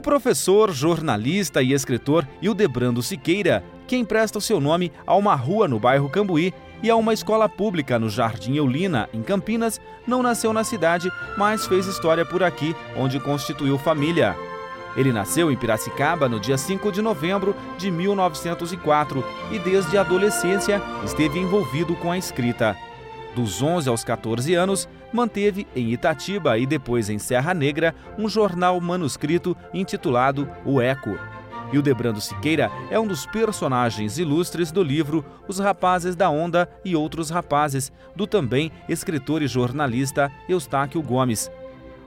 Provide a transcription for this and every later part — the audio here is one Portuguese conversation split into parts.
O professor, jornalista e escritor Hildebrando Siqueira, que empresta o seu nome a uma rua no bairro Cambuí e a uma escola pública no Jardim Eulina, em Campinas, não nasceu na cidade, mas fez história por aqui, onde constituiu família. Ele nasceu em Piracicaba no dia 5 de novembro de 1904 e desde a adolescência esteve envolvido com a escrita. Dos 11 aos 14 anos, manteve em Itatiba e depois em Serra Negra um jornal manuscrito intitulado O Eco. Hildebrando Siqueira é um dos personagens ilustres do livro Os Rapazes da Onda e Outros Rapazes, do também escritor e jornalista Eustáquio Gomes.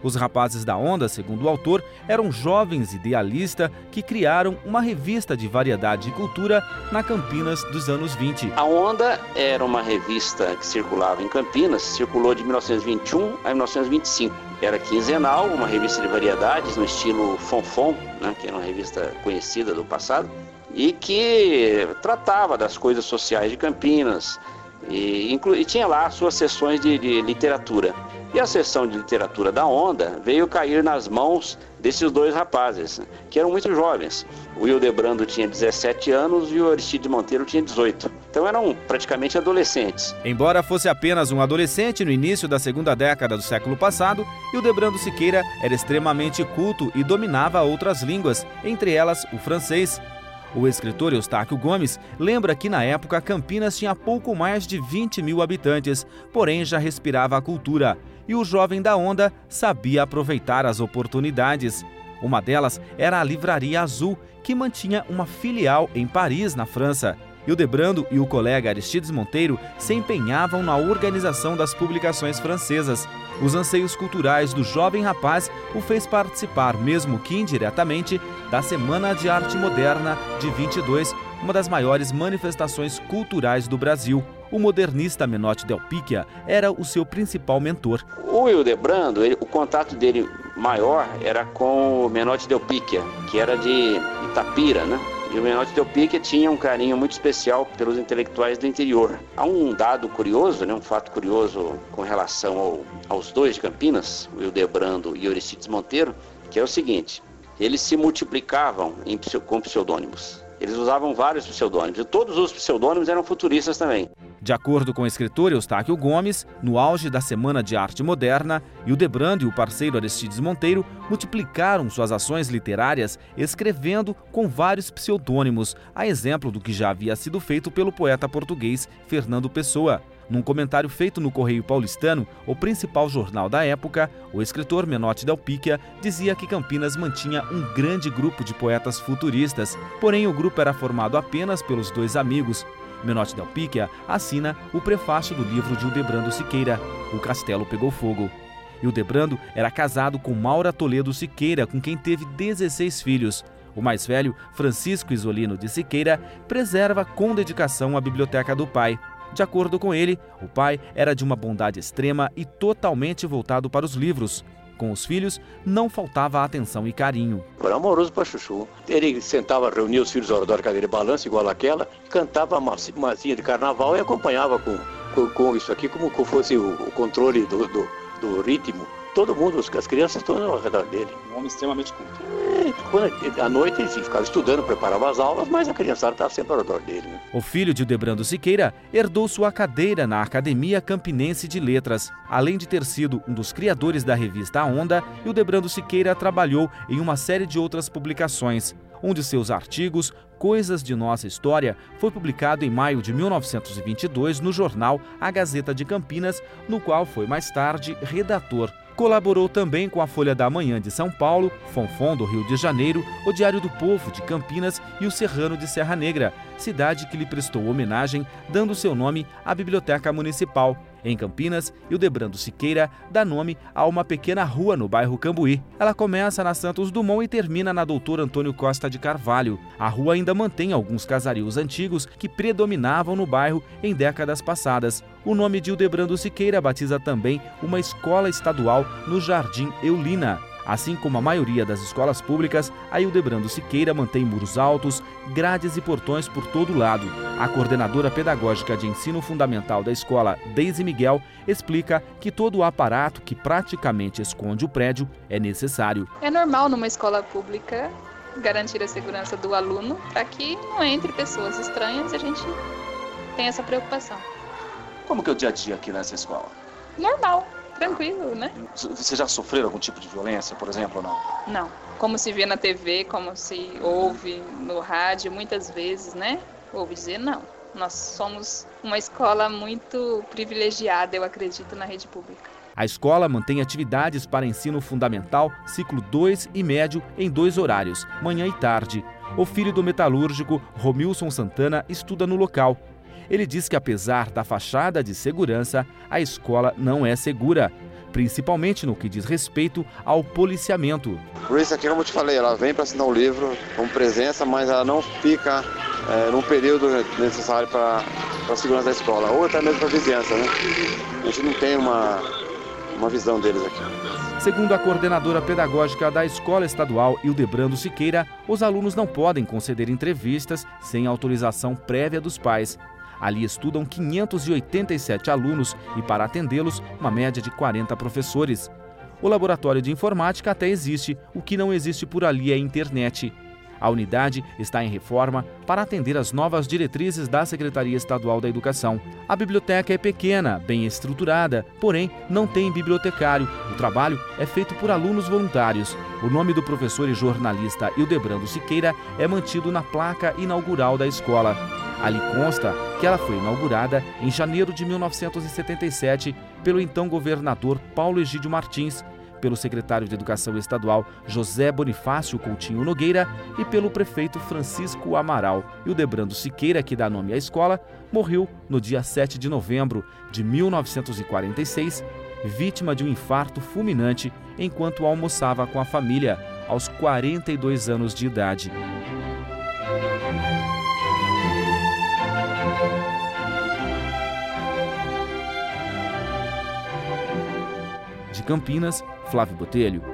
Os rapazes da Onda, segundo o autor, eram jovens idealistas que criaram uma revista de variedade e cultura na Campinas dos anos 20. A Onda era uma revista que circulava em Campinas, circulou de 1921 a 1925. Era quinzenal, uma revista de variedades no estilo Fonfon, né, que era uma revista conhecida do passado, e que tratava das coisas sociais de Campinas, e, e tinha lá suas sessões de, de literatura. E a sessão de literatura da Onda veio cair nas mãos desses dois rapazes, que eram muito jovens. O Hildebrando tinha 17 anos e o Aristides Monteiro tinha 18. Então eram praticamente adolescentes. Embora fosse apenas um adolescente no início da segunda década do século passado, Hildebrando Siqueira era extremamente culto e dominava outras línguas, entre elas o francês. O escritor Eustáquio Gomes lembra que na época Campinas tinha pouco mais de 20 mil habitantes, porém já respirava a cultura e o jovem da onda sabia aproveitar as oportunidades. Uma delas era a Livraria Azul, que mantinha uma filial em Paris, na França. Hildebrando e o colega Aristides Monteiro se empenhavam na organização das publicações francesas. Os anseios culturais do jovem rapaz o fez participar, mesmo que indiretamente, da Semana de Arte Moderna de 22, uma das maiores manifestações culturais do Brasil o modernista Menotti Del Picchia era o seu principal mentor. O Hildebrando, ele, o contato dele maior era com o Menotti Del Picchia, que era de Itapira, né? E o Menotti Del Picchia tinha um carinho muito especial pelos intelectuais do interior. Há um dado curioso, né, um fato curioso com relação ao, aos dois de Campinas, o Hildebrando e o Aristides Monteiro, que é o seguinte, eles se multiplicavam em, com pseudônimos. Eles usavam vários pseudônimos, e todos os pseudônimos eram futuristas também. De acordo com o escritor Eustáquio Gomes, no auge da Semana de Arte Moderna, Hildebrando e o parceiro Aristides Monteiro multiplicaram suas ações literárias escrevendo com vários pseudônimos, a exemplo do que já havia sido feito pelo poeta português Fernando Pessoa. Num comentário feito no Correio Paulistano, o principal jornal da época, o escritor Menotti Del Picchia dizia que Campinas mantinha um grande grupo de poetas futuristas, porém o grupo era formado apenas pelos dois amigos, Menotti Del assina o prefácio do livro de Hildebrando Siqueira, O Castelo Pegou Fogo. Hildebrando era casado com Maura Toledo Siqueira, com quem teve 16 filhos. O mais velho, Francisco Isolino de Siqueira, preserva com dedicação a biblioteca do pai. De acordo com ele, o pai era de uma bondade extrema e totalmente voltado para os livros. Com os filhos, não faltava atenção e carinho. Era amoroso para Chuchu. Ele sentava, reunia os filhos ao redor da cadeira de balanço, igual aquela, cantava uma massinha de carnaval e acompanhava com, com, com isso aqui como, como fosse o, o controle do, do, do ritmo todo mundo, as crianças todas ao redor dele. Um homem extremamente culto. É, quando, à noite ele ficava estudando, preparava as aulas, mas a criançada estava sempre ao redor dele. Né? O filho de Debrando Siqueira herdou sua cadeira na Academia Campinense de Letras. Além de ter sido um dos criadores da revista A Onda, o Debrando Siqueira trabalhou em uma série de outras publicações. Um de seus artigos, Coisas de Nossa História, foi publicado em maio de 1922 no jornal A Gazeta de Campinas, no qual foi mais tarde redator. Colaborou também com a Folha da Manhã de São Paulo, Fonfon do Rio de Janeiro, o Diário do Povo de Campinas e o Serrano de Serra Negra, cidade que lhe prestou homenagem, dando seu nome à Biblioteca Municipal. Em Campinas, Hildebrando Siqueira dá nome a uma pequena rua no bairro Cambuí. Ela começa na Santos Dumont e termina na Doutor Antônio Costa de Carvalho. A rua ainda mantém alguns casarios antigos que predominavam no bairro em décadas passadas. O nome de Hildebrando Siqueira batiza também uma escola estadual no Jardim Eulina. Assim como a maioria das escolas públicas, a Hildebrando Siqueira mantém muros altos, grades e portões por todo lado. A coordenadora pedagógica de ensino fundamental da escola, Deise Miguel, explica que todo o aparato que praticamente esconde o prédio é necessário. É normal numa escola pública garantir a segurança do aluno para que não entre pessoas estranhas e a gente tem essa preocupação. Como que é o dia a dia aqui nessa escola? Normal tranquilo, né? Você já sofreu algum tipo de violência, por exemplo, ou não? Não. Como se vê na TV, como se ouve no rádio, muitas vezes, né? Ouve dizer não. Nós somos uma escola muito privilegiada, eu acredito, na rede pública. A escola mantém atividades para ensino fundamental, ciclo 2 e médio em dois horários, manhã e tarde. O filho do metalúrgico, Romilson Santana, estuda no local ele diz que, apesar da fachada de segurança, a escola não é segura, principalmente no que diz respeito ao policiamento. Por isso aqui, como eu te falei, ela vem para assinar o livro com presença, mas ela não fica é, num período necessário para a segurança da escola, ou até mesmo para a vizinhança. Né? A gente não tem uma, uma visão deles aqui. Segundo a coordenadora pedagógica da Escola Estadual Hildebrando Siqueira, os alunos não podem conceder entrevistas sem autorização prévia dos pais. Ali estudam 587 alunos e, para atendê-los, uma média de 40 professores. O laboratório de informática até existe, o que não existe por ali é a internet. A unidade está em reforma para atender às novas diretrizes da Secretaria Estadual da Educação. A biblioteca é pequena, bem estruturada, porém não tem bibliotecário. O trabalho é feito por alunos voluntários. O nome do professor e jornalista Hildebrando Siqueira é mantido na placa inaugural da escola. Ali consta que ela foi inaugurada em janeiro de 1977 pelo então governador Paulo Egídio Martins, pelo secretário de Educação Estadual José Bonifácio Coutinho Nogueira e pelo prefeito Francisco Amaral. E o Debrando Siqueira, que dá nome à escola, morreu no dia 7 de novembro de 1946, vítima de um infarto fulminante enquanto almoçava com a família, aos 42 anos de idade. De Campinas, Flávio Botelho.